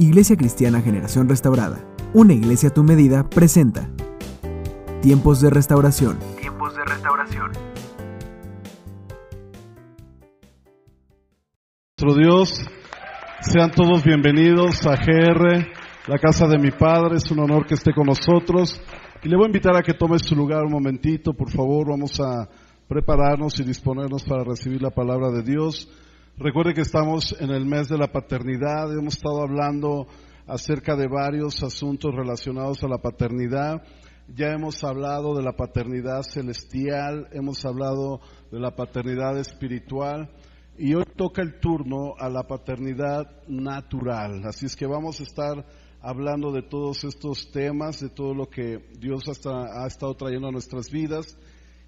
Iglesia Cristiana Generación Restaurada, una iglesia a tu medida, presenta Tiempos de Restauración. Tiempos de Restauración. Nuestro Dios, sean todos bienvenidos a GR, la casa de mi Padre. Es un honor que esté con nosotros. Y le voy a invitar a que tome su lugar un momentito, por favor. Vamos a prepararnos y disponernos para recibir la palabra de Dios. Recuerde que estamos en el mes de la paternidad. Hemos estado hablando acerca de varios asuntos relacionados a la paternidad. Ya hemos hablado de la paternidad celestial, hemos hablado de la paternidad espiritual y hoy toca el turno a la paternidad natural. Así es que vamos a estar hablando de todos estos temas, de todo lo que Dios hasta, ha estado trayendo a nuestras vidas.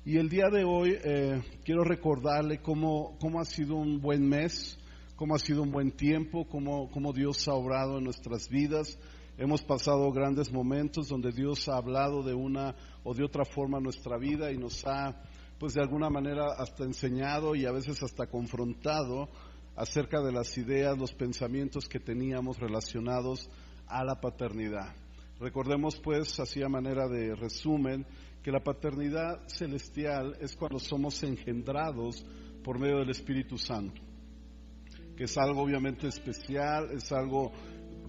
Y el día de hoy eh, quiero recordarle cómo, cómo, ha sido un buen mes, cómo ha sido un buen tiempo, cómo, cómo Dios ha obrado en nuestras vidas. Hemos pasado grandes momentos donde Dios ha hablado de una o de otra forma nuestra vida y nos ha, pues de alguna manera, hasta enseñado y a veces hasta confrontado acerca de las ideas, los pensamientos que teníamos relacionados a la paternidad. Recordemos pues, así a manera de resumen, que la paternidad celestial es cuando somos engendrados por medio del Espíritu Santo, que es algo obviamente especial, es algo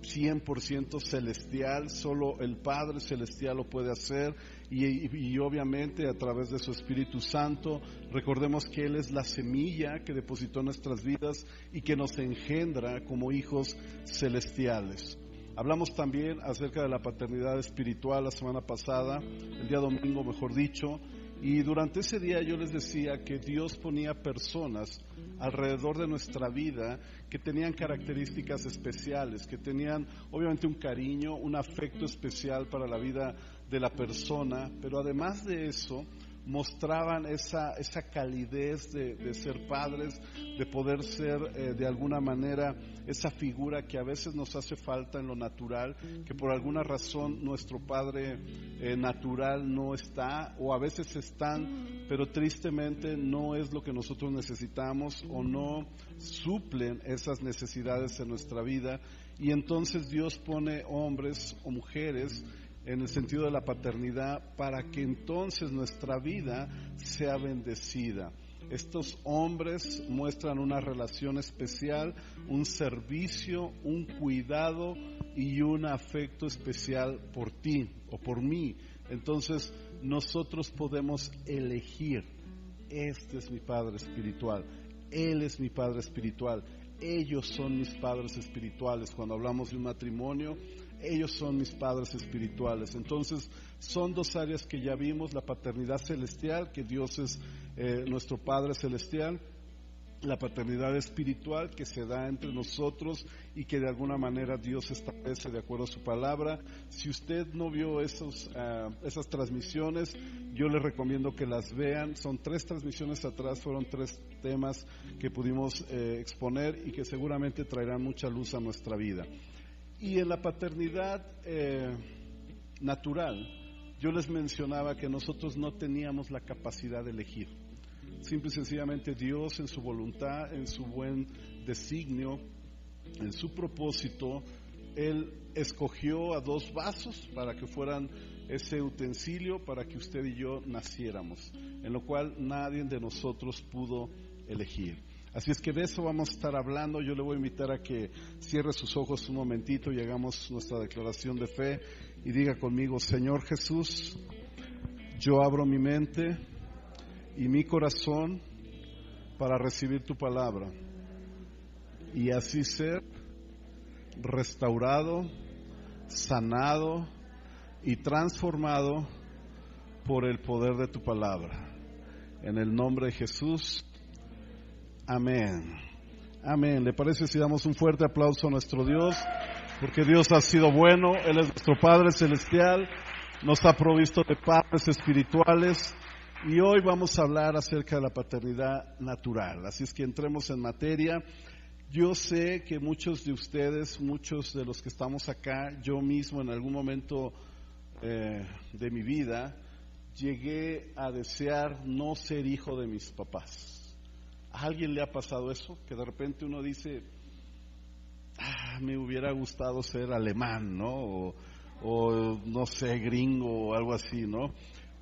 100% celestial, solo el Padre celestial lo puede hacer y, obviamente a través de su Espíritu Santo, recordemos que Él es la semilla que depositó nuestras vidas y que nos engendra como hijos celestiales. Hablamos también acerca de la paternidad espiritual la semana pasada, el día domingo mejor dicho, y durante ese día yo les decía que Dios ponía personas alrededor de nuestra vida que tenían características especiales, que tenían obviamente un cariño, un afecto especial para la vida de la persona, pero además de eso, mostraban esa, esa calidez de, de, ser padres, de poder ser eh, de alguna manera esa figura que a veces nos hace falta en lo natural, que por alguna razón nuestro padre eh, natural no está, o a veces están, pero tristemente no es lo que nosotros necesitamos o no suplen esas necesidades en nuestra vida. Y entonces Dios pone hombres o mujeres en el sentido de la paternidad, para que entonces nuestra vida sea bendecida. Estos hombres muestran una relación especial, un servicio, un cuidado y un afecto especial por ti o por mí. Entonces nosotros podemos elegir, este es mi Padre espiritual, Él es mi Padre espiritual, ellos son mis padres espirituales. Cuando hablamos de un matrimonio, ellos son mis padres espirituales. Entonces, son dos áreas que ya vimos, la paternidad celestial, que Dios es eh, nuestro Padre celestial, la paternidad espiritual que se da entre nosotros y que de alguna manera Dios establece de acuerdo a su palabra. Si usted no vio esos, uh, esas transmisiones, yo le recomiendo que las vean. Son tres transmisiones atrás, fueron tres temas que pudimos eh, exponer y que seguramente traerán mucha luz a nuestra vida. Y en la paternidad eh, natural, yo les mencionaba que nosotros no teníamos la capacidad de elegir. Simple y sencillamente Dios en su voluntad, en su buen designio, en su propósito, Él escogió a dos vasos para que fueran ese utensilio para que usted y yo naciéramos, en lo cual nadie de nosotros pudo elegir. Así es que de eso vamos a estar hablando. Yo le voy a invitar a que cierre sus ojos un momentito y hagamos nuestra declaración de fe y diga conmigo, Señor Jesús, yo abro mi mente y mi corazón para recibir tu palabra y así ser restaurado, sanado y transformado por el poder de tu palabra. En el nombre de Jesús. Amén. Amén. ¿Le parece si damos un fuerte aplauso a nuestro Dios? Porque Dios ha sido bueno, Él es nuestro Padre Celestial, nos ha provisto de padres espirituales y hoy vamos a hablar acerca de la paternidad natural. Así es que entremos en materia. Yo sé que muchos de ustedes, muchos de los que estamos acá, yo mismo en algún momento eh, de mi vida, llegué a desear no ser hijo de mis papás. ¿A alguien le ha pasado eso? Que de repente uno dice, ah, me hubiera gustado ser alemán, ¿no? O, o no sé, gringo o algo así, ¿no?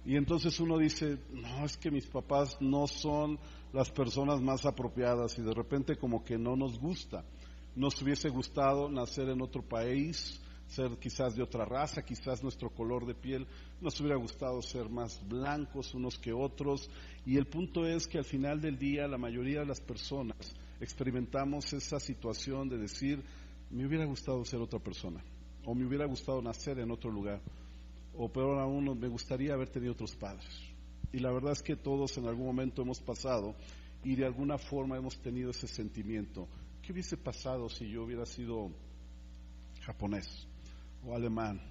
Y entonces uno dice, no, es que mis papás no son las personas más apropiadas y de repente como que no nos gusta. Nos hubiese gustado nacer en otro país, ser quizás de otra raza, quizás nuestro color de piel, nos hubiera gustado ser más blancos unos que otros. Y el punto es que al final del día la mayoría de las personas experimentamos esa situación de decir, me hubiera gustado ser otra persona, o me hubiera gustado nacer en otro lugar, o peor aún, me gustaría haber tenido otros padres. Y la verdad es que todos en algún momento hemos pasado y de alguna forma hemos tenido ese sentimiento. ¿Qué hubiese pasado si yo hubiera sido japonés o alemán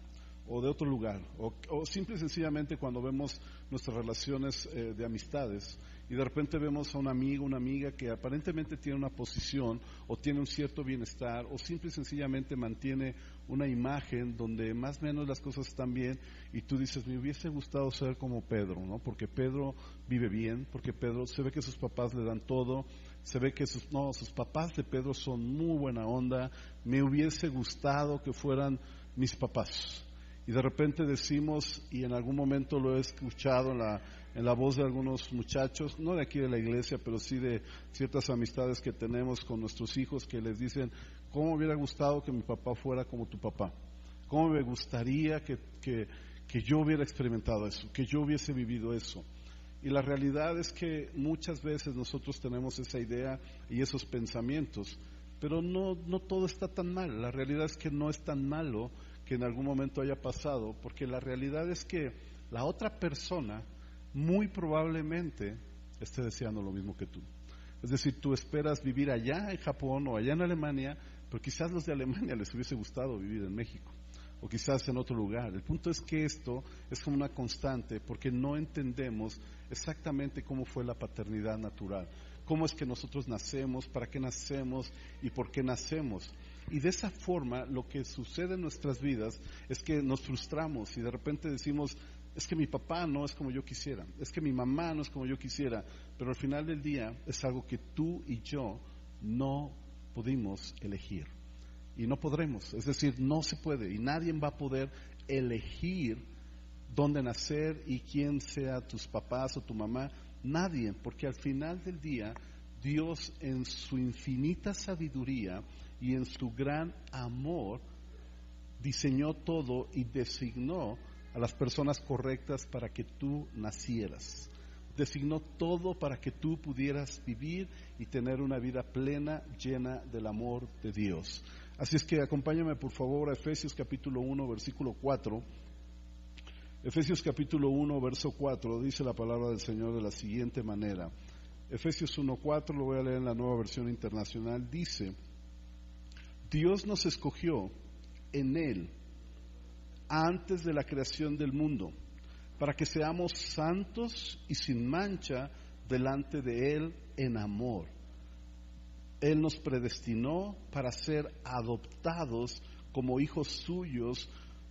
o de otro lugar? O, o simple y sencillamente cuando vemos nuestras relaciones eh, de amistades y de repente vemos a un amigo, una amiga que aparentemente tiene una posición o tiene un cierto bienestar o simple y sencillamente mantiene una imagen donde más o menos las cosas están bien y tú dices, me hubiese gustado ser como Pedro, ¿no? Porque Pedro vive bien, porque Pedro se ve que sus papás le dan todo, se ve que sus, no, sus papás de Pedro son muy buena onda, me hubiese gustado que fueran mis papás. Y de repente decimos, y en algún momento lo he escuchado en la, en la voz de algunos muchachos, no de aquí de la iglesia, pero sí de ciertas amistades que tenemos con nuestros hijos que les dicen, ¿cómo hubiera gustado que mi papá fuera como tu papá? ¿Cómo me gustaría que, que, que yo hubiera experimentado eso, que yo hubiese vivido eso? Y la realidad es que muchas veces nosotros tenemos esa idea y esos pensamientos, pero no, no todo está tan mal. La realidad es que no es tan malo que en algún momento haya pasado, porque la realidad es que la otra persona muy probablemente esté deseando lo mismo que tú. Es decir, tú esperas vivir allá en Japón o allá en Alemania, pero quizás los de Alemania les hubiese gustado vivir en México o quizás en otro lugar. El punto es que esto es como una constante porque no entendemos exactamente cómo fue la paternidad natural, cómo es que nosotros nacemos, para qué nacemos y por qué nacemos. Y de esa forma lo que sucede en nuestras vidas es que nos frustramos y de repente decimos, es que mi papá no es como yo quisiera, es que mi mamá no es como yo quisiera, pero al final del día es algo que tú y yo no pudimos elegir. Y no podremos, es decir, no se puede y nadie va a poder elegir dónde nacer y quién sea tus papás o tu mamá, nadie, porque al final del día Dios en su infinita sabiduría y en su gran amor diseñó todo y designó a las personas correctas para que tú nacieras. Designó todo para que tú pudieras vivir y tener una vida plena, llena del amor de Dios. Así es que acompáñame por favor a Efesios capítulo 1, versículo 4. Efesios capítulo 1, verso 4, dice la palabra del Señor de la siguiente manera. Efesios 1, 4, lo voy a leer en la nueva versión internacional, dice, Dios nos escogió en Él antes de la creación del mundo, para que seamos santos y sin mancha delante de Él en amor. Él nos predestinó para ser adoptados como hijos suyos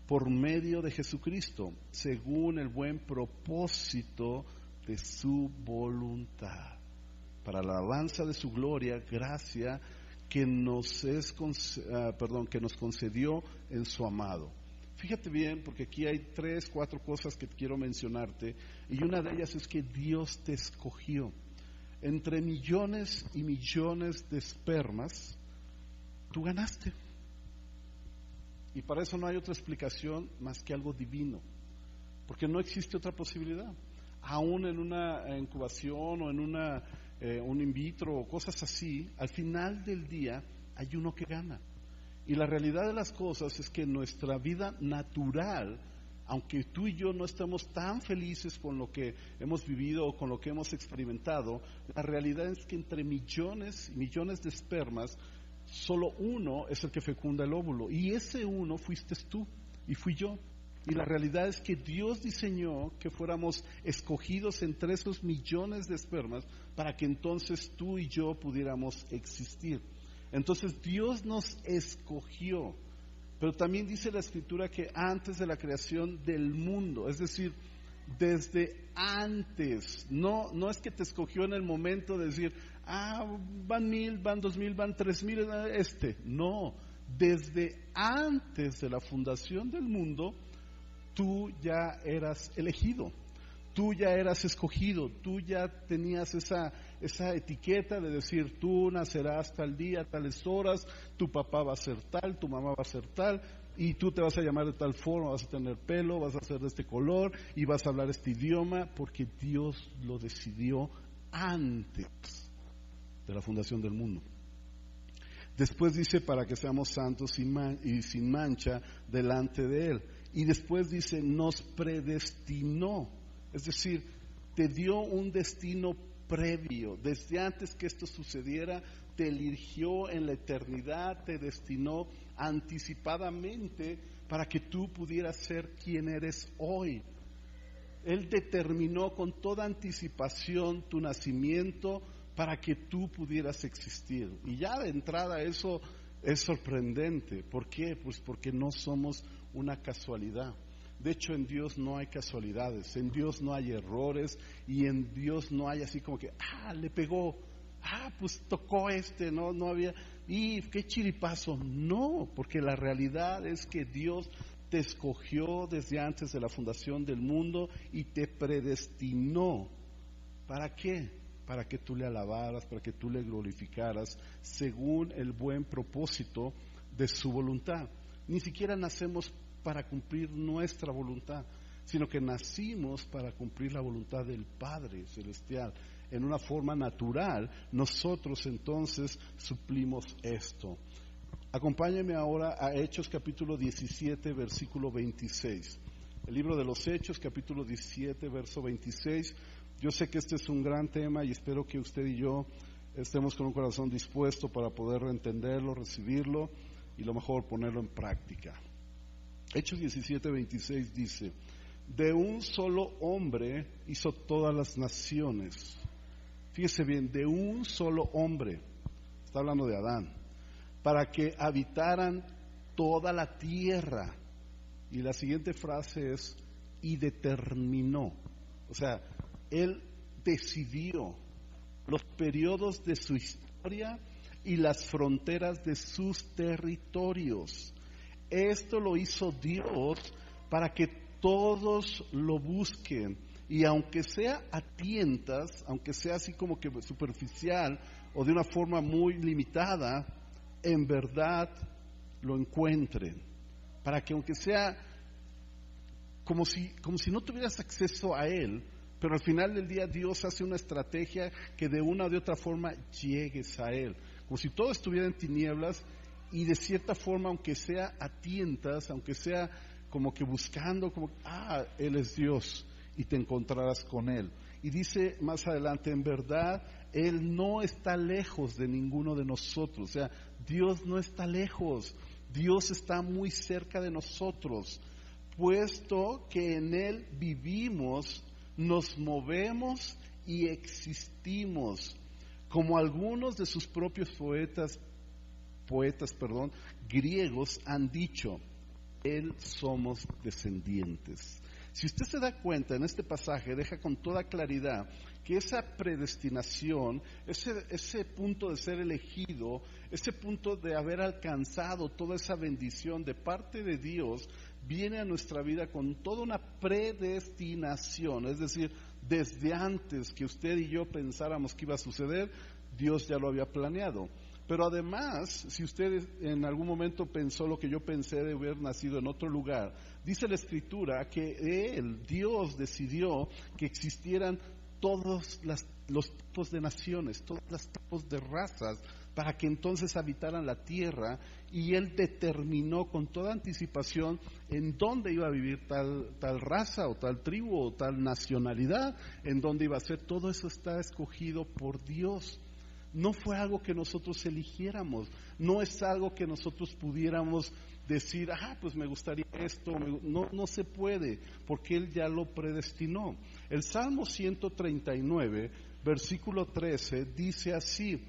por medio de Jesucristo, según el buen propósito de su voluntad, para la alabanza de su gloria, gracia que nos es, uh, perdón, que nos concedió en su amado. Fíjate bien, porque aquí hay tres, cuatro cosas que quiero mencionarte, y una de ellas es que Dios te escogió. Entre millones y millones de espermas, tú ganaste. Y para eso no hay otra explicación más que algo divino, porque no existe otra posibilidad. Aún en una incubación o en una eh, un in vitro o cosas así, al final del día hay uno que gana. Y la realidad de las cosas es que nuestra vida natural, aunque tú y yo no estamos tan felices con lo que hemos vivido o con lo que hemos experimentado, la realidad es que entre millones y millones de espermas, solo uno es el que fecunda el óvulo. Y ese uno fuiste tú y fui yo. Y la realidad es que Dios diseñó que fuéramos escogidos entre esos millones de espermas para que entonces tú y yo pudiéramos existir. Entonces Dios nos escogió, pero también dice la escritura que antes de la creación del mundo, es decir, desde antes, no, no es que te escogió en el momento de decir, ah, van mil, van dos mil, van tres mil, este, no, desde antes de la fundación del mundo, tú ya eras elegido, tú ya eras escogido, tú ya tenías esa, esa etiqueta de decir, tú nacerás tal día, tales horas, tu papá va a ser tal, tu mamá va a ser tal, y tú te vas a llamar de tal forma, vas a tener pelo, vas a ser de este color y vas a hablar este idioma, porque Dios lo decidió antes de la fundación del mundo. Después dice para que seamos santos y, sin mancha delante de Él. Y después dice, nos predestinó. Es decir, te dio un destino previo. Desde antes que esto sucediera, te eligió en la eternidad, te destinó anticipadamente para que tú pudieras ser quien eres hoy. Él determinó con toda anticipación tu nacimiento para que tú pudieras existir. Y ya de entrada eso es sorprendente. ¿Por qué? Pues porque no somos una casualidad. De hecho, en Dios no hay casualidades, en Dios no hay errores y en Dios no hay así como que, ah, le pegó, ah, pues tocó este, no, no había, y qué chiripazo. No, porque la realidad es que Dios te escogió desde antes de la fundación del mundo y te predestinó. ¿Para qué? Para que tú le alabaras, para que tú le glorificaras según el buen propósito de su voluntad. Ni siquiera nacemos para cumplir nuestra voluntad, sino que nacimos para cumplir la voluntad del Padre Celestial. En una forma natural, nosotros entonces suplimos esto. Acompáñeme ahora a Hechos capítulo 17, versículo 26. El libro de los Hechos, capítulo 17, verso 26. Yo sé que este es un gran tema y espero que usted y yo estemos con un corazón dispuesto para poder entenderlo, recibirlo y lo mejor ponerlo en práctica. Hechos 17, 26 dice, de un solo hombre hizo todas las naciones. Fíjese bien, de un solo hombre, está hablando de Adán, para que habitaran toda la tierra. Y la siguiente frase es, y determinó. O sea, él decidió los periodos de su historia y las fronteras de sus territorios. Esto lo hizo Dios para que todos lo busquen. Y aunque sea a tientas, aunque sea así como que superficial o de una forma muy limitada, en verdad lo encuentren. Para que aunque sea como si, como si no tuvieras acceso a Él, pero al final del día Dios hace una estrategia que de una o de otra forma llegues a Él. Como si todo estuviera en tinieblas y de cierta forma, aunque sea a tientas, aunque sea como que buscando, como, ah, Él es Dios y te encontrarás con Él. Y dice más adelante, en verdad, Él no está lejos de ninguno de nosotros. O sea, Dios no está lejos, Dios está muy cerca de nosotros, puesto que en Él vivimos, nos movemos y existimos. Como algunos de sus propios poetas poetas, perdón, griegos han dicho, Él somos descendientes. Si usted se da cuenta en este pasaje, deja con toda claridad que esa predestinación, ese, punto de ser elegido, ese punto de haber alcanzado toda esa bendición de parte de Dios, viene a nuestra vida con toda una predestinación, es decir, desde antes que usted y yo pensáramos que iba a suceder, Dios ya lo había planeado. Pero además, si usted en algún momento pensó lo que yo pensé de haber nacido en otro lugar, dice la escritura que Él, Dios, decidió que existieran todos los tipos de naciones, todos los tipos de razas, para que entonces habitaran la tierra y Él determinó con toda anticipación en dónde iba a vivir tal, tal raza o tal tribu o tal nacionalidad, en dónde iba a ser. Todo eso está escogido por Dios no fue algo que nosotros eligiéramos, no es algo que nosotros pudiéramos decir, ah, pues me gustaría esto, no, no se puede, porque Él ya lo predestinó. El Salmo 139, versículo 13, dice así,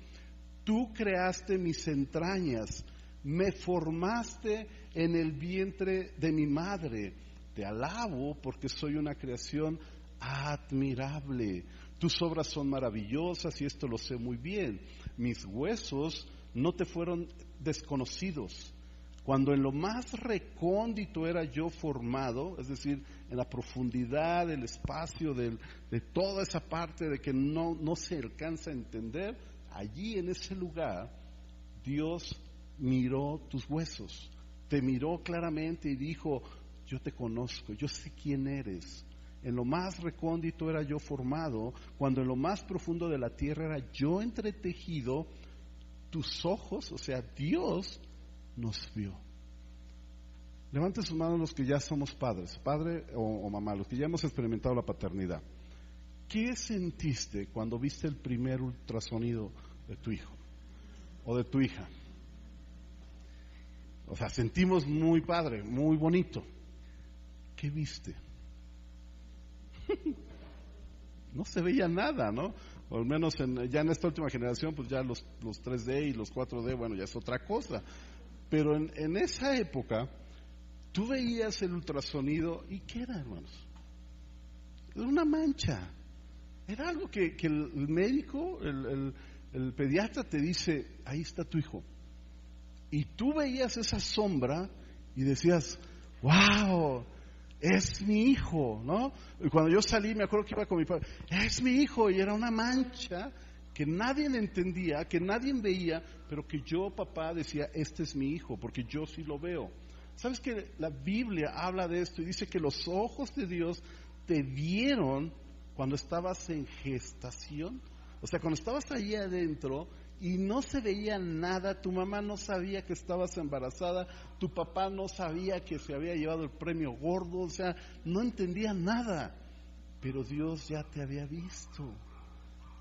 tú creaste mis entrañas, me formaste en el vientre de mi madre, te alabo porque soy una creación admirable. Tus obras son maravillosas y esto lo sé muy bien. Mis huesos no te fueron desconocidos, cuando en lo más recóndito era yo formado, es decir, en la profundidad del espacio, de toda esa parte de que no, no se alcanza a entender, allí en ese lugar Dios miró tus huesos, te miró claramente y dijo, yo te conozco, yo sé quién eres. En lo más recóndito era yo formado, cuando en lo más profundo de la tierra era yo entretejido, tus ojos, o sea, Dios nos vio. Levanten sus manos los que ya somos padres, padre o, mamá, los que ya hemos experimentado la paternidad. ¿Qué sentiste cuando viste el primer ultrasonido de tu hijo o de tu hija? O sea, sentimos muy padre, muy bonito. ¿Qué viste? no se veía nada, ¿no? O al menos ya en esta última generación, pues ya los, los 3D y los 4D, bueno, ya es otra cosa. Pero en, esa época, tú veías el ultrasonido y ¿qué era, hermanos? Era una mancha. Era algo que, el médico, el, el pediatra te dice, ahí está tu hijo. Y tú veías esa sombra y decías, wow, es mi hijo, ¿no? Y cuando yo salí, me acuerdo que iba con mi padre, es mi hijo, y era una mancha que nadie entendía, que nadie veía, pero que yo, papá, decía, este es mi hijo, porque yo sí lo veo. ¿Sabes que la Biblia habla de esto y dice que los ojos de Dios te vieron cuando estabas en gestación? O sea, cuando estabas ahí adentro y no se veía nada, tu mamá no sabía que estabas embarazada, tu papá no sabía que se había llevado el premio gordo, o sea, no entendía nada, pero Dios ya te había visto.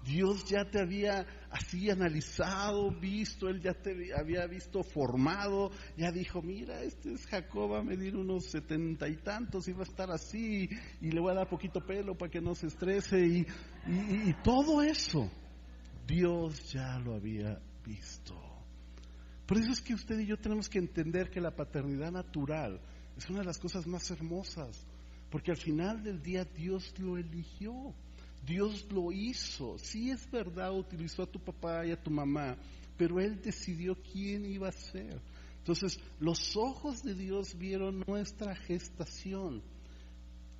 Dios ya te había así analizado, visto, Él ya te había visto formado, ya dijo, mira, este es Jacob, va a medir unos setenta y tantos y va a estar así, y le voy a dar poquito pelo para que no se estrese, y, y todo eso. Dios ya lo había visto. Por eso es que usted y yo tenemos que entender que la paternidad natural es una de las cosas más hermosas, porque al final del día Dios lo eligió, Dios lo hizo. Sí es verdad, utilizó a tu papá y a tu mamá, pero Él decidió quién iba a ser. Entonces, los ojos de Dios vieron nuestra gestación.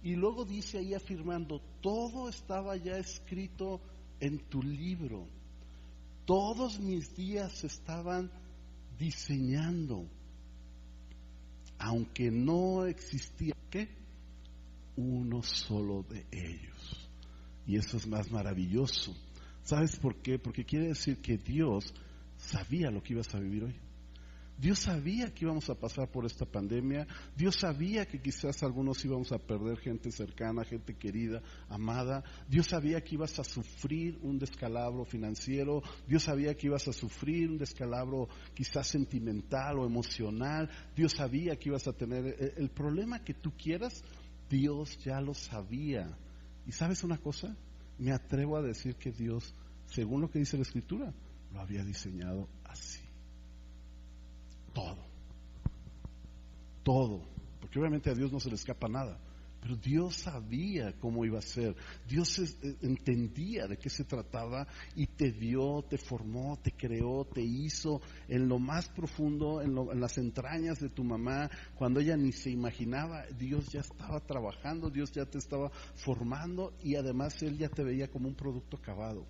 Y luego dice ahí afirmando, todo estaba ya escrito en tu libro. Todos mis días estaban diseñando, aunque no existía ¿qué? uno solo de ellos. Y eso es más maravilloso. ¿Sabes por qué? Porque quiere decir que Dios sabía lo que ibas a vivir hoy. Dios sabía que íbamos a pasar por esta pandemia, Dios sabía que quizás algunos íbamos a perder gente cercana, gente querida, amada, Dios sabía que ibas a sufrir un descalabro financiero, Dios sabía que ibas a sufrir un descalabro quizás sentimental o emocional, Dios sabía que ibas a tener eh, el problema que tú quieras, Dios ya lo sabía. ¿Y sabes una cosa? Me atrevo a decir que Dios, según lo que dice la Escritura, lo había diseñado así todo. Todo. Porque obviamente a Dios no se le escapa nada. Pero Dios sabía cómo iba a ser. Dios eh, entendía de qué se trataba y te dio, te formó, te creó, te hizo en lo más profundo, en, en, las entrañas de tu mamá, cuando ella ni se imaginaba, Dios ya estaba trabajando, Dios ya te estaba formando y además Él ya te veía como un producto acabado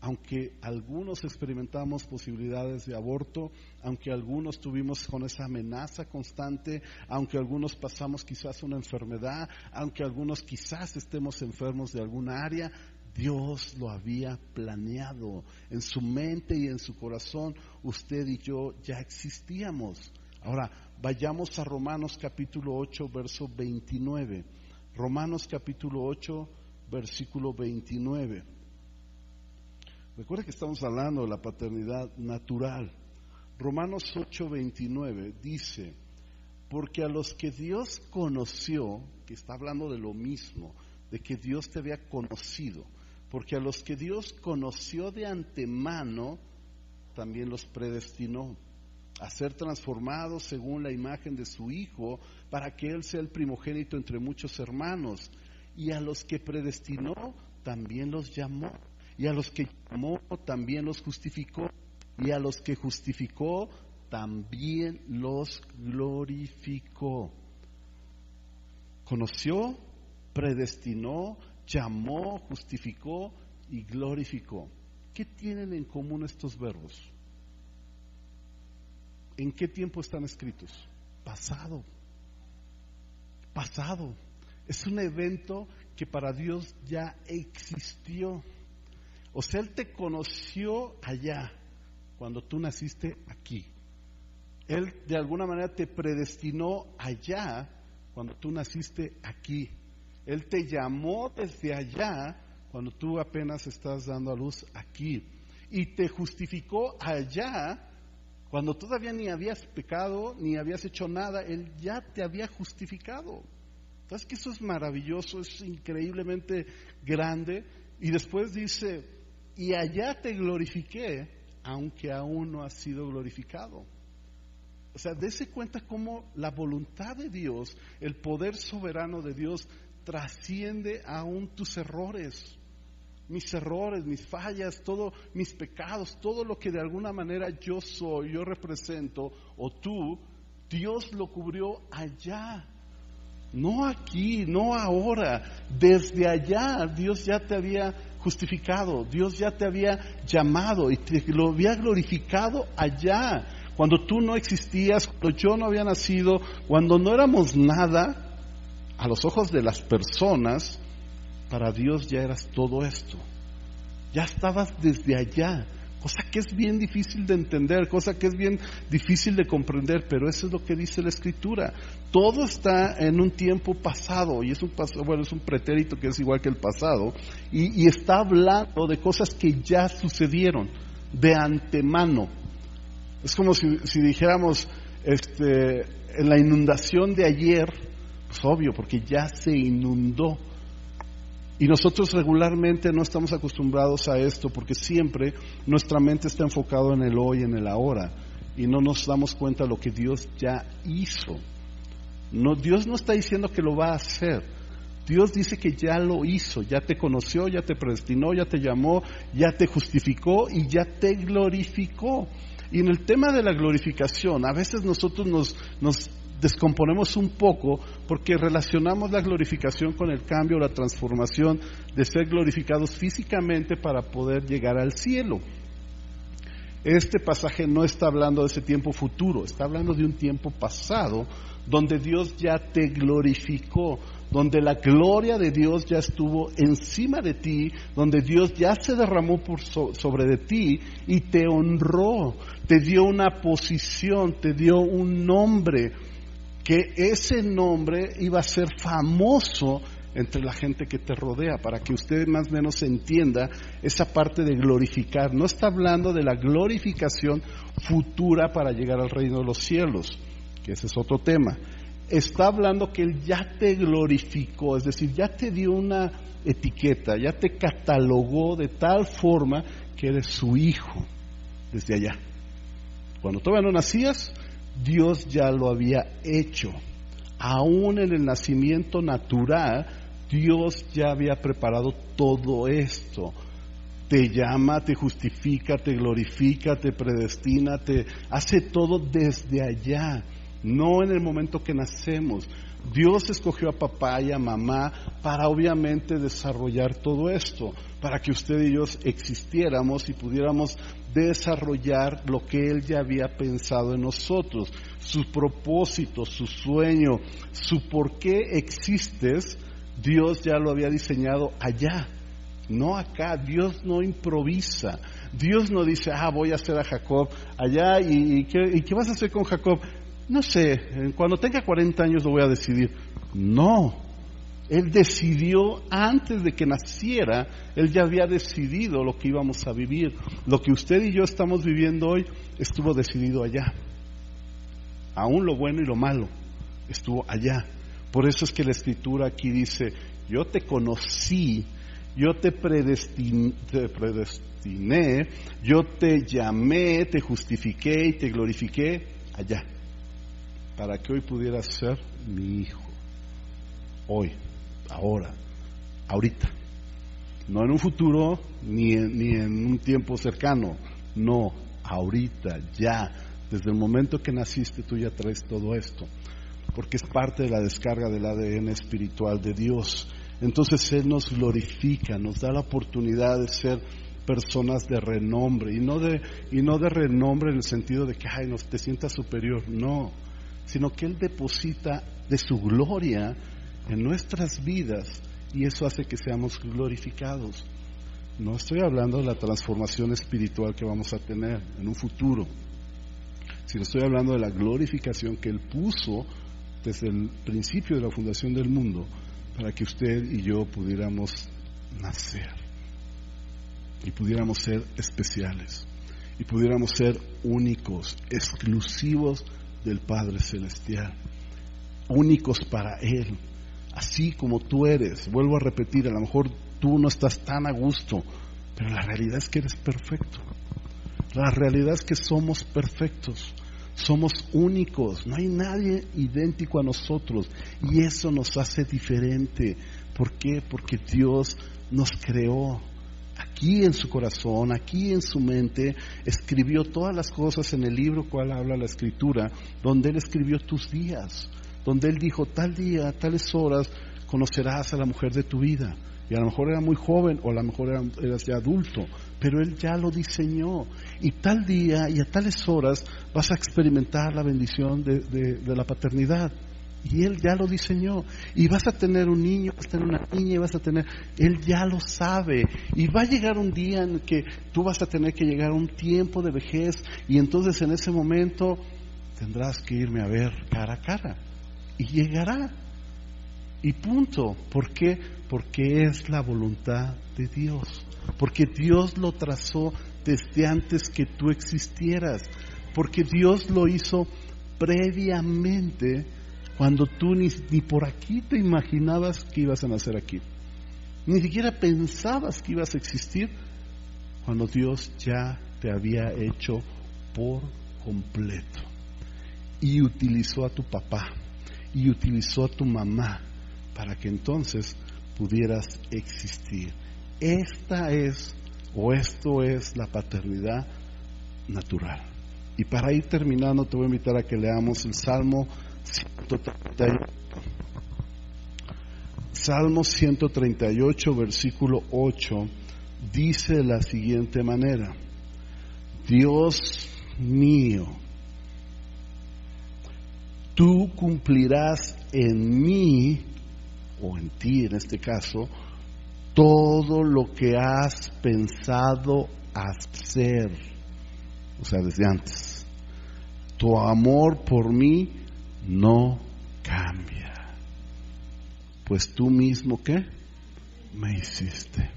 aunque algunos experimentamos posibilidades de aborto, aunque algunos tuvimos con esa amenaza constante, aunque algunos pasamos quizás una enfermedad, aunque algunos quizás estemos enfermos de alguna área, Dios lo había planeado. En su mente y en su corazón, usted y yo ya existíamos. Ahora, vayamos a Romanos capítulo 8, verso 29. Romanos capítulo 8, versículo 29. Recuerda que estamos hablando de la paternidad natural. Romanos 8:29 dice, porque a los que Dios conoció, que está hablando de lo mismo, de que Dios te había conocido, porque a los que Dios conoció de antemano, también los predestinó a ser transformados según la imagen de su Hijo, para que Él sea el primogénito entre muchos hermanos. Y a los que predestinó, también los llamó y a los que llamó también los justificó, y a los que justificó también los glorificó. Conoció, predestinó, llamó, justificó y glorificó. ¿Qué tienen en común estos verbos? ¿En qué tiempo están escritos? Pasado. Pasado. Es un evento que para Dios ya existió. O sea, Él te conoció allá, cuando tú naciste aquí. Él de alguna manera te predestinó allá, cuando tú naciste aquí. Él te llamó desde allá, cuando tú apenas estás dando a luz aquí. Y te justificó allá, cuando todavía ni habías pecado, ni habías hecho nada, Él ya te había justificado. Entonces que eso es maravilloso, es increíblemente grande. Y después dice, y allá te glorifiqué, aunque aún no has sido glorificado. O sea, dése cuenta cómo la voluntad de Dios, el poder soberano de Dios, trasciende aún tus errores mis errores, mis fallas, todos mis pecados, todo lo que de alguna manera yo soy, yo represento, o tú, Dios lo cubrió allá. No aquí, no ahora. Desde allá Dios ya te había justificado, Dios ya te había llamado y te lo había glorificado allá. Cuando tú no existías, cuando yo no había nacido, cuando no éramos nada, a los ojos de las personas, para Dios ya eras todo esto. Ya estabas desde allá, cosa que es bien difícil de entender, cosa que es bien difícil de comprender, pero eso es lo que dice la escritura. Todo está en un tiempo pasado, y es un, bueno, es un pretérito que es igual que el pasado, y, está hablando de cosas que ya sucedieron de antemano. Es como si, si dijéramos, este, en la inundación de ayer, pues obvio, porque ya se inundó y nosotros regularmente no estamos acostumbrados a esto porque siempre nuestra mente está enfocada en el hoy, en el ahora, y no nos damos cuenta de lo que Dios ya hizo. No, Dios no está diciendo que lo va a hacer. Dios dice que ya lo hizo, ya te conoció, ya te predestinó, ya te llamó, ya te justificó y ya te glorificó. Y en el tema de la glorificación, a veces nosotros nos, nos descomponemos un poco porque relacionamos la glorificación con el cambio, la transformación de ser glorificados físicamente para poder llegar al cielo. Este pasaje no está hablando de ese tiempo futuro, está hablando de un tiempo pasado donde Dios ya te glorificó, donde la gloria de Dios ya estuvo encima de ti, donde Dios ya se derramó por sobre de ti y te honró, te dio una posición, te dio un nombre, que ese nombre iba a ser famoso entre la gente que te rodea, para que usted más o menos entienda esa parte de glorificar. No está hablando de la glorificación futura para llegar al reino de los cielos, que ese es otro tema. Está hablando que Él ya te glorificó, es decir, ya te dio una etiqueta, ya te catalogó de tal forma que eres su hijo desde allá. Cuando todavía no nacías, Dios ya lo había hecho. Aún en el nacimiento natural, Dios ya había preparado todo esto. Te llama, te justifica, te glorifica, te predestina, te hace todo desde allá, no en el momento que nacemos. Dios escogió a papá y a mamá para obviamente desarrollar todo esto, para que usted y yo existiéramos y pudiéramos desarrollar lo que Él ya había pensado en nosotros, su propósito, su sueño, su por qué existes, Dios ya lo había diseñado allá, no acá. Dios no improvisa. Dios no dice, ah, voy a hacer a Jacob allá y, ¿qué, y ¿qué vas a hacer con Jacob? No sé, cuando tenga 40 años lo voy a decidir. No, él decidió antes de que naciera, Él ya había decidido lo que íbamos a vivir. Lo que usted y yo estamos viviendo hoy estuvo decidido allá. Aún lo bueno y lo malo estuvo allá. Por eso es que la escritura aquí dice, yo te conocí, yo te predestiné, te predestiné yo te llamé, te justifiqué y te glorifiqué allá, para que hoy pudieras ser mi hijo. Hoy ahora, ahorita. No en un futuro ni en, ni en un tiempo cercano, no, ahorita, ya. Desde el momento que naciste tú ya traes todo esto, porque es parte de la descarga del ADN espiritual de Dios. Entonces Él nos glorifica, nos da la oportunidad de ser personas de renombre y no de, y no de renombre en el sentido de que ay, no te sientas superior, no, sino que Él deposita de su gloria en nuestras vidas y eso hace que seamos glorificados. No estoy hablando de la transformación espiritual que vamos a tener en un futuro, sino estoy hablando de la glorificación que Él puso desde el principio de la fundación del mundo para que usted y yo pudiéramos nacer y pudiéramos ser especiales y pudiéramos ser únicos, exclusivos del Padre Celestial, únicos para Él, así como tú eres. Vuelvo a repetir, a lo mejor tú no estás tan a gusto, pero la realidad es que eres perfecto. La realidad es que somos perfectos. Somos únicos, no hay nadie idéntico a nosotros y eso nos hace diferente. ¿Por qué? Porque Dios nos creó aquí en su corazón, aquí en su mente, escribió todas las cosas en el libro cual habla la escritura, donde Él escribió tus días, donde Él dijo, tal día, tales horas, conocerás a la mujer de tu vida. Y a lo mejor era muy joven o a lo mejor eras ya adulto, pero Él ya lo diseñó. Y tal día y a tales horas vas a experimentar la bendición de, la paternidad. Y Él ya lo diseñó. Y vas a tener un niño, vas a tener una niña y vas a tener... Él ya lo sabe. Y va a llegar un día en que tú vas a tener que llegar a un tiempo de vejez y entonces en ese momento tendrás que irme a ver cara a cara. Y llegará. Y punto. ¿Por qué? Porque es la voluntad de Dios. Porque Dios lo trazó desde antes que tú existieras. Porque Dios lo hizo previamente cuando tú ni, por aquí te imaginabas que ibas a nacer aquí. Ni siquiera pensabas que ibas a existir cuando Dios ya te había hecho por completo. Y utilizó a tu papá y utilizó a tu mamá para que entonces pudieras existir. Esta es o esto es la paternidad natural. Y para ir terminando te voy a invitar a que leamos el Salmo 138. Salmo 138, versículo 8, dice de la siguiente manera, Dios mío, tú cumplirás en mí o en ti en este caso, todo lo que has pensado hacer, o sea, desde antes. Tu amor por mí no cambia, pues tú mismo qué me hiciste.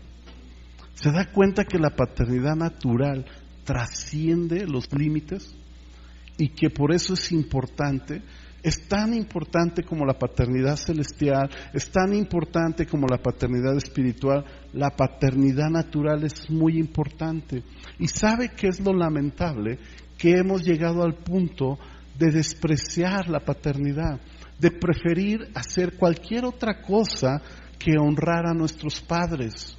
¿Se da cuenta que la paternidad natural trasciende los límites y que por eso es importante es tan importante como la paternidad celestial, es tan importante como la paternidad espiritual, la paternidad natural es muy importante. Y sabe qué es lo lamentable, que hemos llegado al punto de despreciar la paternidad, de preferir hacer cualquier otra cosa que honrar a nuestros padres.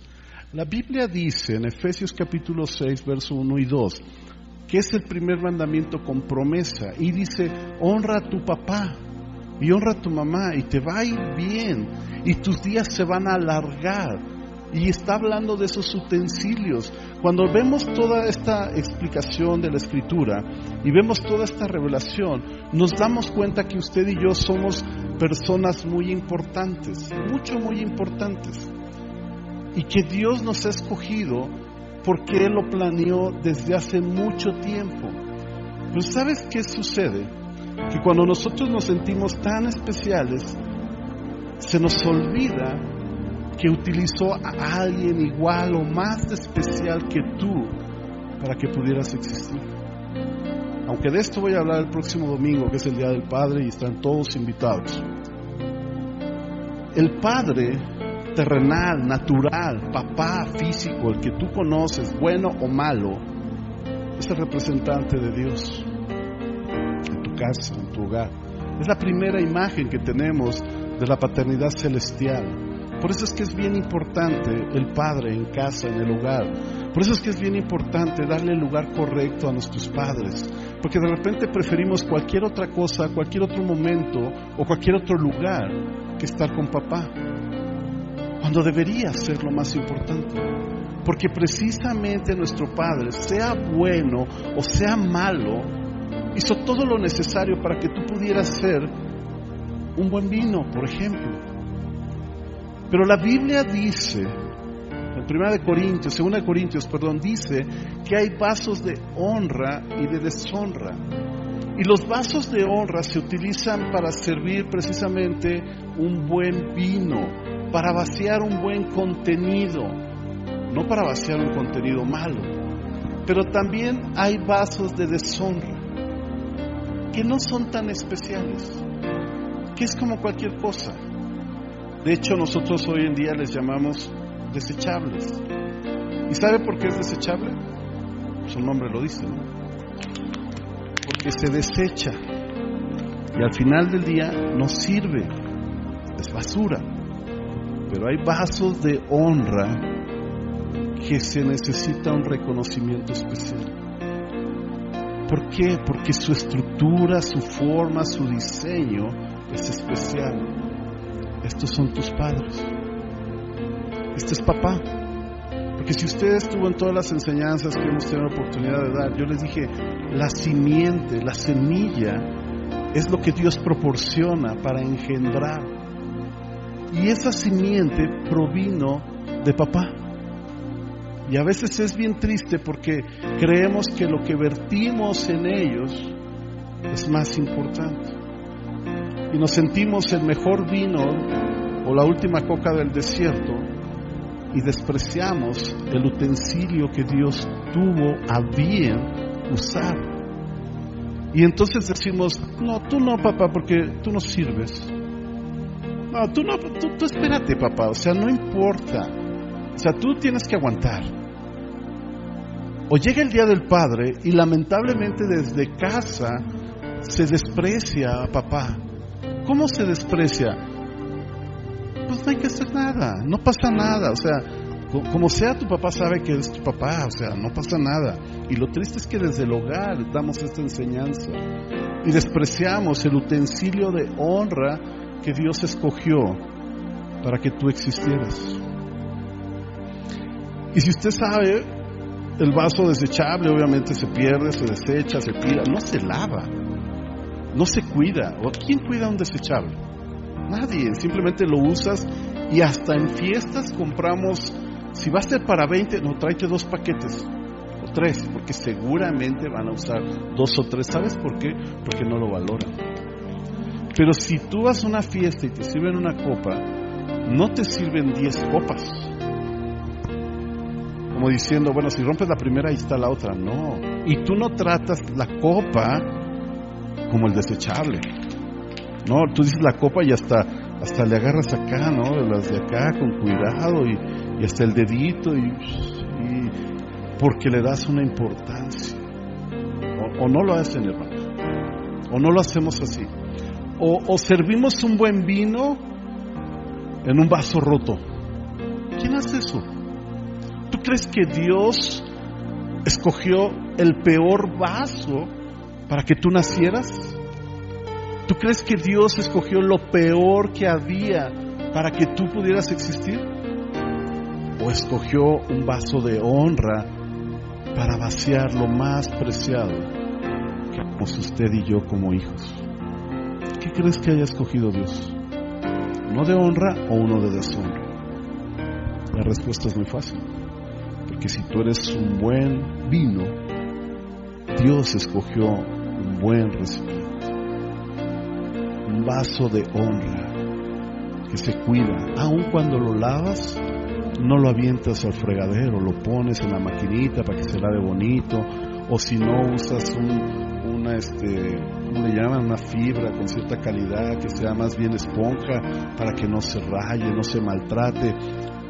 La Biblia dice en Efesios capítulo 6, verso 1 y 2, que es el primer mandamiento con promesa. Y dice, honra a tu papá y honra a tu mamá y te va a ir bien y tus días se van a alargar. Y está hablando de esos utensilios. Cuando vemos toda esta explicación de la escritura y vemos toda esta revelación, nos damos cuenta que usted y yo somos personas muy importantes, mucho, muy importantes. Y que Dios nos ha escogido porque Él lo planeó desde hace mucho tiempo. Pero ¿sabes qué sucede? Que cuando nosotros nos sentimos tan especiales, se nos olvida que utilizó a alguien igual o más especial que tú para que pudieras existir. Aunque de esto voy a hablar el próximo domingo, que es el Día del Padre, y están todos invitados. El Padre terrenal, natural, papá físico, el que tú conoces, bueno o malo, es el representante de Dios en tu casa, en tu hogar. Es la primera imagen que tenemos de la paternidad celestial, Por eso es que es bien importante el padre en casa, en el hogar. Por eso es que es bien importante darle el lugar correcto a nuestros padres. Porque de repente preferimos cualquier otra cosa, cualquier otro momento o cualquier otro lugar que estar con papá. Cuando debería ser lo más importante. Porque precisamente nuestro Padre, sea bueno o sea malo, hizo todo lo necesario para que tú pudieras ser un buen vino, por ejemplo. Pero la Biblia dice, en 1 de Corintios, 2 de Corintios, perdón, dice que hay vasos de honra y de deshonra. Y los vasos de honra se utilizan para servir precisamente un buen vino, para vaciar un buen contenido, no para vaciar un contenido malo. Pero también hay vasos de deshonra, que no son tan especiales, que es como cualquier cosa. De hecho, nosotros hoy en día les llamamos desechables. ¿Y sabe por qué es desechable? Su nombre lo dice, ¿no? Porque se desecha y al final del día no sirve, es basura. Pero hay vasos de honra que se necesita un reconocimiento especial. ¿Por qué? Porque su estructura, su forma, su diseño es especial. Estos son tus padres. Este es papá. Porque si usted estuvo en todas las enseñanzas que hemos tenido la oportunidad de dar, yo les dije, la simiente, la semilla, es lo que Dios proporciona para engendrar. Y esa simiente provino de papá. Y a veces es bien triste porque creemos que lo que vertimos en ellos es más importante y nos sentimos el mejor vino o la última coca del desierto y despreciamos el utensilio que Dios tuvo a bien usar. Y entonces decimos, no, tú no, papá, porque tú no sirves. No, tú no, tú, tú espérate, papá, o sea, no importa. O sea, tú tienes que aguantar. O llega el día del Padre y lamentablemente desde casa se desprecia a papá. ¿Cómo se desprecia? Pues no hay que hacer nada, no pasa nada, o sea, como sea tu papá sabe que es tu papá, o sea, no pasa nada. Y lo triste es que desde el hogar damos esta enseñanza y despreciamos el utensilio de honra que Dios escogió para que tú existieras. Y si usted sabe, el vaso desechable obviamente se pierde, se desecha, se tira, no se lava no se cuida. ¿O quién cuida un desechable? Nadie, simplemente lo usas y hasta en fiestas compramos, si va a ser para 20, no, tráete dos paquetes o tres, porque seguramente van a usar dos o tres. ¿Sabes por qué? Porque no lo valoran. Pero si tú vas a una fiesta y te sirven una copa, no te sirven 10 copas. Como diciendo, bueno, si rompes la primera, ahí está la otra. No. Y tú no tratas la copa como el desechable. No, tú dices la copa y hasta, hasta le agarras acá, ¿no? De las de acá con cuidado y, hasta el dedito y, porque le das una importancia. O, no lo hacen, hermano. O no lo hacemos así. O, o servimos un buen vino en un vaso roto. ¿Quién hace eso? ¿Tú crees que Dios escogió el peor vaso para que tú nacieras? ¿Tú crees que Dios escogió lo peor que había para que tú pudieras existir? ¿O escogió un vaso de honra para vaciar lo más preciado que somos usted y yo como hijos? ¿Qué crees que haya escogido Dios? ¿Uno de honra o uno de deshonra? La respuesta es muy fácil. Porque si tú eres un buen vino, Dios escogió buen recipiente, un vaso de honra que se cuida. Aun cuando lo lavas, no lo avientas al fregadero, lo pones en la maquinita para que se lave bonito, o si no usas un, una, este, ¿cómo le? Una fibra con cierta calidad que sea más bien esponja para que no se raye, no se maltrate,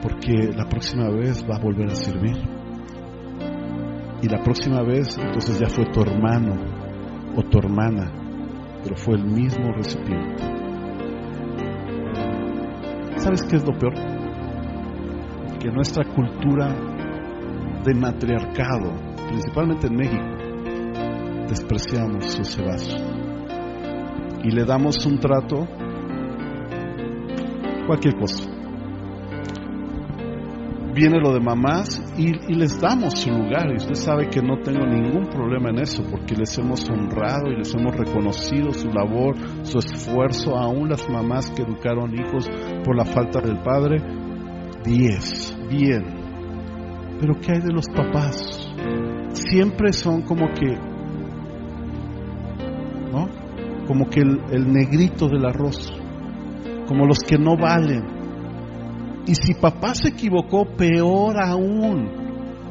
porque la próxima vez va a volver a servir. Y la próxima vez, entonces ya fue tu hermano o tu hermana, pero fue el mismo recipiente. ¿Sabes qué es lo peor? que nuestra cultura de matriarcado, principalmente en México, despreciamos ese vaso y le damos un trato, cualquier cosa. Viene lo de mamás y, les damos su lugar. Y usted sabe que no tengo ningún problema en eso, porque les hemos honrado y les hemos reconocido su labor, su esfuerzo, aún las mamás que educaron hijos por la falta del padre. Diez, bien. Pero ¿qué hay de los papás? Siempre son como que, ¿no? Como que el negrito del arroz, como los que no valen. Y si papá se equivocó, peor aún.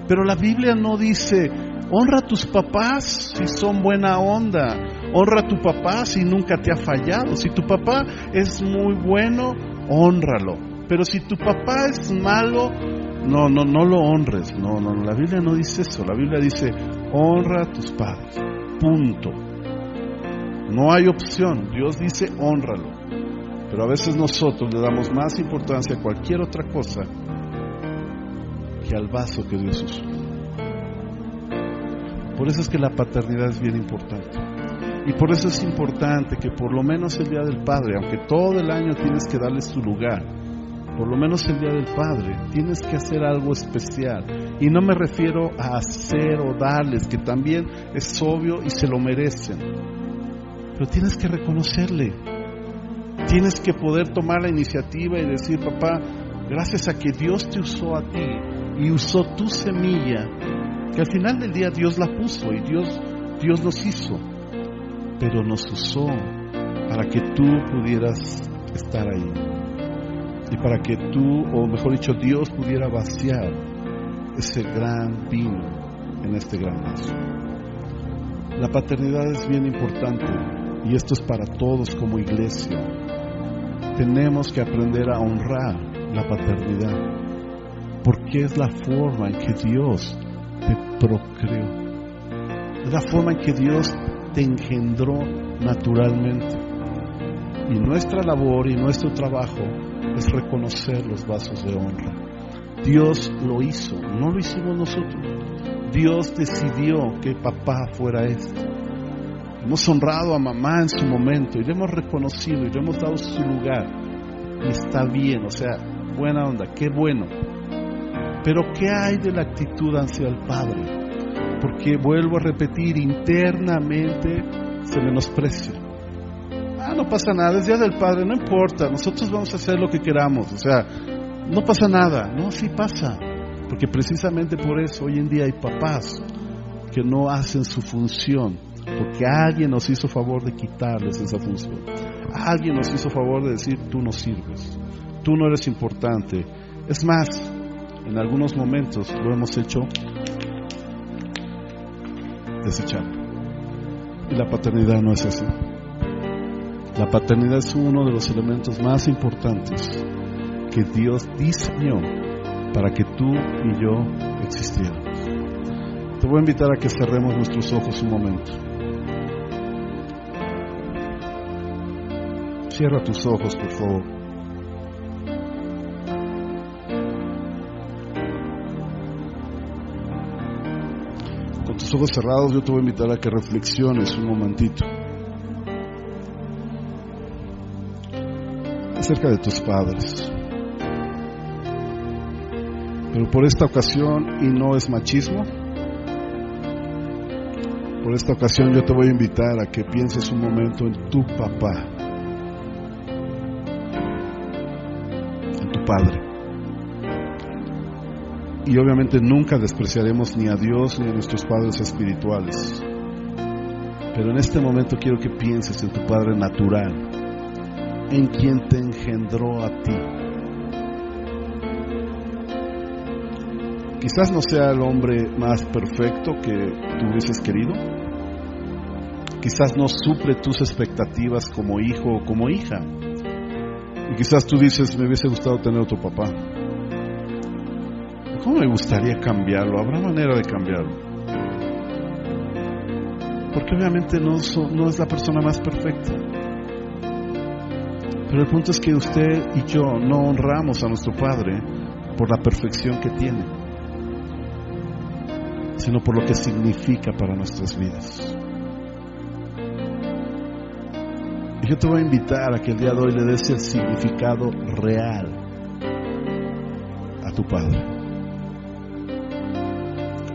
Pero la Biblia no dice, honra a tus papás si son buena onda. Honra a tu papá si nunca te ha fallado. Si tu papá es muy bueno, honralo. Pero si tu papá es malo, no, no, no lo honres. No, no, la Biblia no dice eso. La Biblia dice, honra a tus padres. Punto. No hay opción. Dios dice, honralo. Pero a veces nosotros le damos más importancia a cualquier otra cosa que al vaso que Dios usó. Por eso es que la paternidad es bien importante. Y por eso es importante que por lo menos el Día del Padre, aunque todo el año tienes que darle su lugar, por lo menos el Día del Padre tienes que hacer algo especial. Y no me refiero a hacer o darles, que también es obvio y se lo merecen. Pero tienes que reconocerle, Tienes que poder tomar la iniciativa y decir, papá, gracias a que Dios te usó a ti y usó tu semilla, que al final del día Dios la puso y Dios, Dios nos hizo, pero nos usó para que tú pudieras estar ahí. Y para que tú, o mejor dicho, Dios pudiera vaciar ese gran vino en este gran vaso. La paternidad es bien importante y esto es para todos como iglesia tenemos que aprender a honrar la paternidad, porque es la forma en que Dios te procreó, es la forma en que Dios te engendró naturalmente. Y nuestra labor y nuestro trabajo es reconocer los vasos de honra. Dios lo hizo, no lo hicimos nosotros. Dios decidió que papá fuera este. Hemos honrado a mamá en su momento y le hemos reconocido y le hemos dado su lugar. Y está bien, o sea, buena onda, qué bueno. Pero ¿qué hay de la actitud hacia el Padre? Porque vuelvo a repetir, internamente se menosprecia. Ah, no pasa nada, es Día del Padre, no importa, nosotros vamos a hacer lo que queramos, o sea, no pasa nada. No, sí pasa, porque precisamente por eso hoy en día hay papás que no hacen su función porque alguien nos hizo favor de quitarles esa función. Alguien nos hizo favor de decir, tú no sirves, tú no eres importante. Es más, en algunos momentos lo hemos hecho desechar. Y la paternidad no es así. La paternidad es uno de los elementos más importantes que Dios diseñó para que tú y yo existiéramos. Te voy a invitar a que cerremos nuestros ojos un momento. Cierra tus ojos, por favor. Con tus ojos cerrados yo te voy a invitar a que reflexiones un momentito acerca de tus padres. Pero por esta ocasión, y no es machismo, por esta ocasión yo te voy a invitar a que pienses un momento en tu papá. Padre. Y obviamente nunca despreciaremos ni a Dios ni a nuestros padres espirituales. Pero en este momento quiero que pienses en tu Padre natural, en quien te engendró a ti. Quizás no sea el hombre más perfecto que tú hubieses querido. Quizás no suple tus expectativas como hijo o como hija y quizás tú dices, me hubiese gustado tener otro papá. ¿Cómo me gustaría cambiarlo? ¿Habrá manera de cambiarlo? Porque obviamente no, no es la persona más perfecta. Pero el punto es que usted y yo no honramos a nuestro Padre por la perfección que tiene, sino por lo que significa para nuestras vidas. Y yo te voy a invitar a que el día de hoy le des el significado real a tu Padre.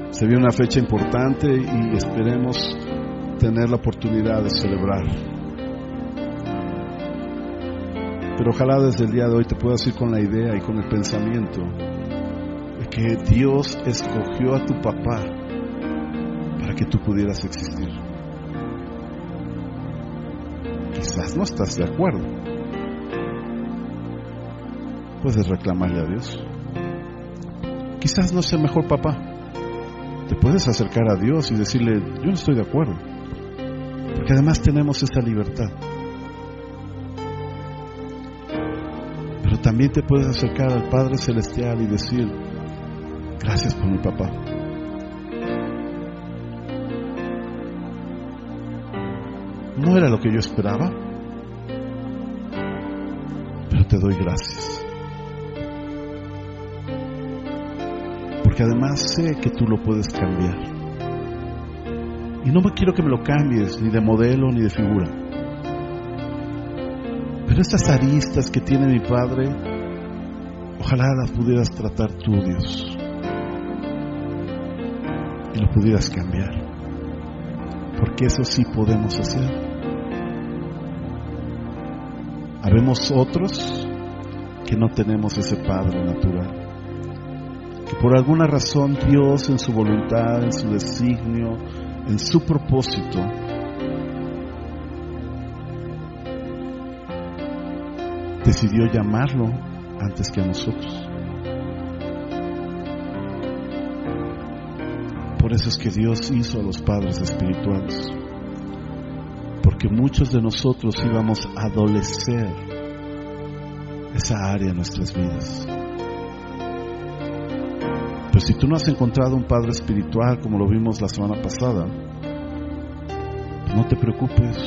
Se viene una fecha importante y esperemos tener la oportunidad de celebrar. Pero ojalá desde el día de hoy te puedas ir con la idea y con el pensamiento de que Dios escogió a tu papá para que tú pudieras existir. Quizás no estás de acuerdo. Puedes reclamarle a Dios. Quizás no sea mejor papá. Te puedes acercar a Dios y decirle, yo no estoy de acuerdo. Porque además tenemos esa libertad. Pero también te puedes acercar al Padre Celestial y decir, gracias por mi papá. No era lo que yo esperaba, pero te doy gracias. Porque además sé que tú lo puedes cambiar. Y no me quiero que me lo cambies ni de modelo ni de figura. Pero estas aristas que tiene mi Padre, ojalá las pudieras tratar tú, Dios. Y lo pudieras cambiar. Porque eso sí podemos hacer. Habemos otros que no tenemos ese Padre natural. Que por alguna razón Dios en su voluntad, en su designio, en su propósito, decidió llamarlo antes que a nosotros. Por eso es que Dios hizo a los padres espirituales porque muchos de nosotros íbamos a adolecer esa área en nuestras vidas. Pero si tú no has encontrado un padre espiritual como lo vimos la semana pasada, no te preocupes,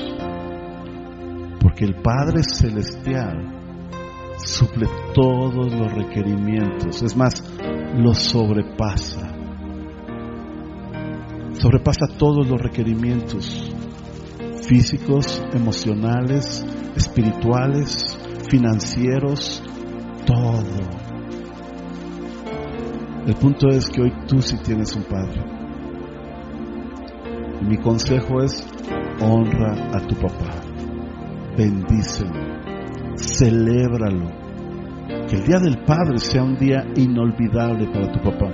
porque el Padre Celestial suple todos los requerimientos, es más, los sobrepasa, sobrepasa todos los requerimientos físicos, emocionales, espirituales, financieros, todo. El punto es que hoy tú sí tienes un padre. Y mi consejo es honra a tu papá, bendícelo, celébralo. Que el día del padre sea un día inolvidable para tu papá.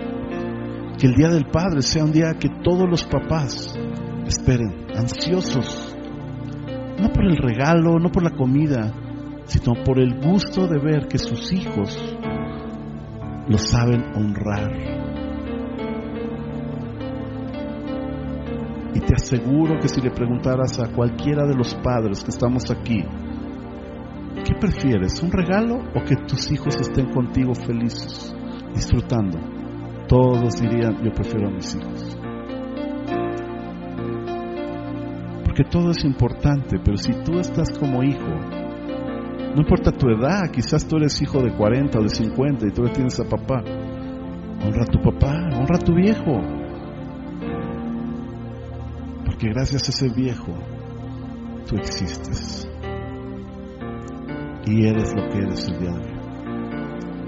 Que el día del padre sea un día que todos los papás esperen, ansiosos, no por el regalo, no por la comida, sino por el gusto de ver que sus hijos lo saben honrar. Y te aseguro que si le preguntaras a cualquiera de los padres que estamos aquí, ¿qué prefieres? ¿Un regalo o que tus hijos estén contigo felices, disfrutando? Todos dirían, yo prefiero a mis hijos. Que todo es importante, pero si tú estás como hijo, no importa tu edad, quizás tú eres hijo de 40 o de 50 y tú tienes a papá, honra a tu papá, honra a tu viejo, porque gracias a ese viejo tú existes y eres lo que eres el día de hoy.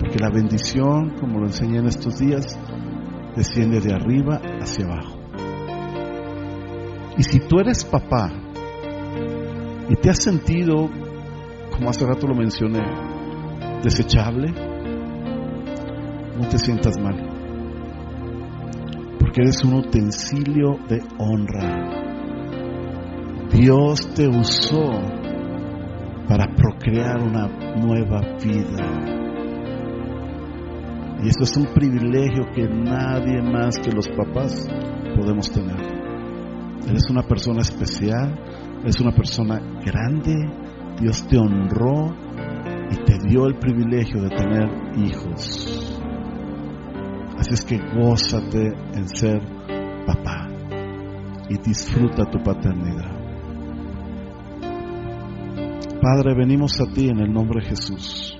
Porque la bendición, como lo enseñé en estos días, desciende de arriba hacia abajo. Y si tú eres papá y te has sentido, como hace rato lo mencioné, desechable, no te sientas mal. Porque eres un utensilio de honra. Dios te usó para procrear una nueva vida. Y eso es un privilegio que nadie más que los papás podemos tener. Eres una persona especial, eres una persona grande, Dios te honró y te dio el privilegio de tener hijos. Así es que gózate en ser papá y disfruta tu paternidad. Padre, venimos a ti en el nombre de Jesús.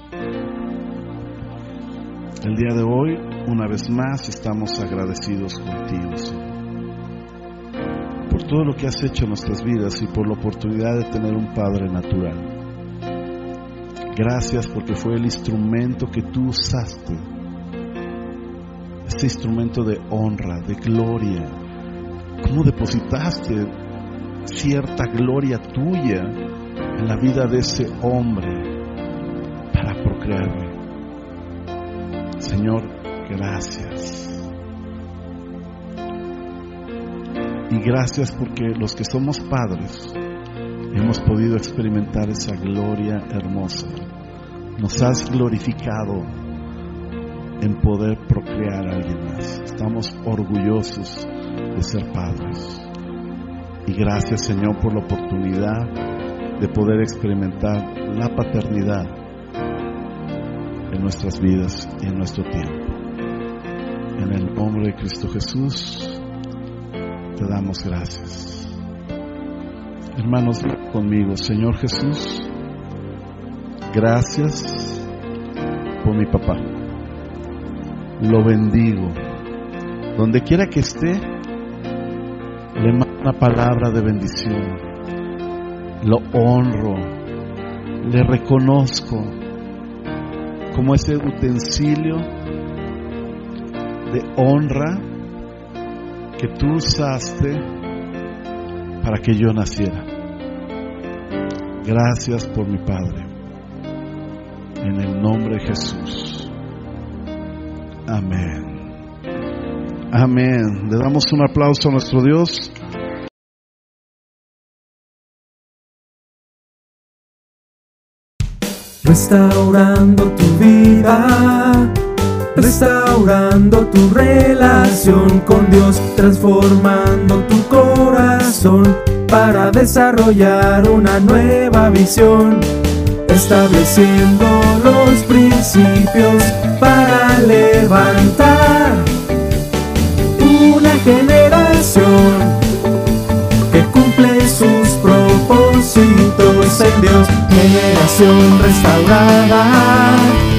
El día de hoy, una vez más, estamos agradecidos contigo, Señor, por todo lo que has hecho en nuestras vidas y por la oportunidad de tener un Padre natural. Gracias porque fue el instrumento que tú usaste, este instrumento de honra, de gloria. ¿Cómo depositaste cierta gloria tuya en la vida de ese hombre para procrearme? Señor, gracias. Gracias porque los que somos padres hemos podido experimentar esa gloria hermosa. Nos has glorificado en poder procrear a alguien más. Estamos orgullosos de ser padres. Y gracias Señor por la oportunidad de poder experimentar la paternidad en nuestras vidas y en nuestro tiempo. En el nombre de Cristo Jesús, te damos gracias. Hermanos, conmigo, Señor Jesús, gracias por mi papá. Lo bendigo. Donde quiera que esté, le mando una palabra de bendición. Lo honro, le reconozco como ese utensilio de honra que tú usaste para que yo naciera. Gracias por mi Padre. En el nombre de Jesús. Amén. Amén. Le damos un aplauso a nuestro Dios. Restaurando tu vida, restaurando tu relación con Dios, transformando tu corazón para desarrollar una nueva visión, estableciendo los principios para levantar una generación que cumple sus propósitos en Dios, generación restaurada.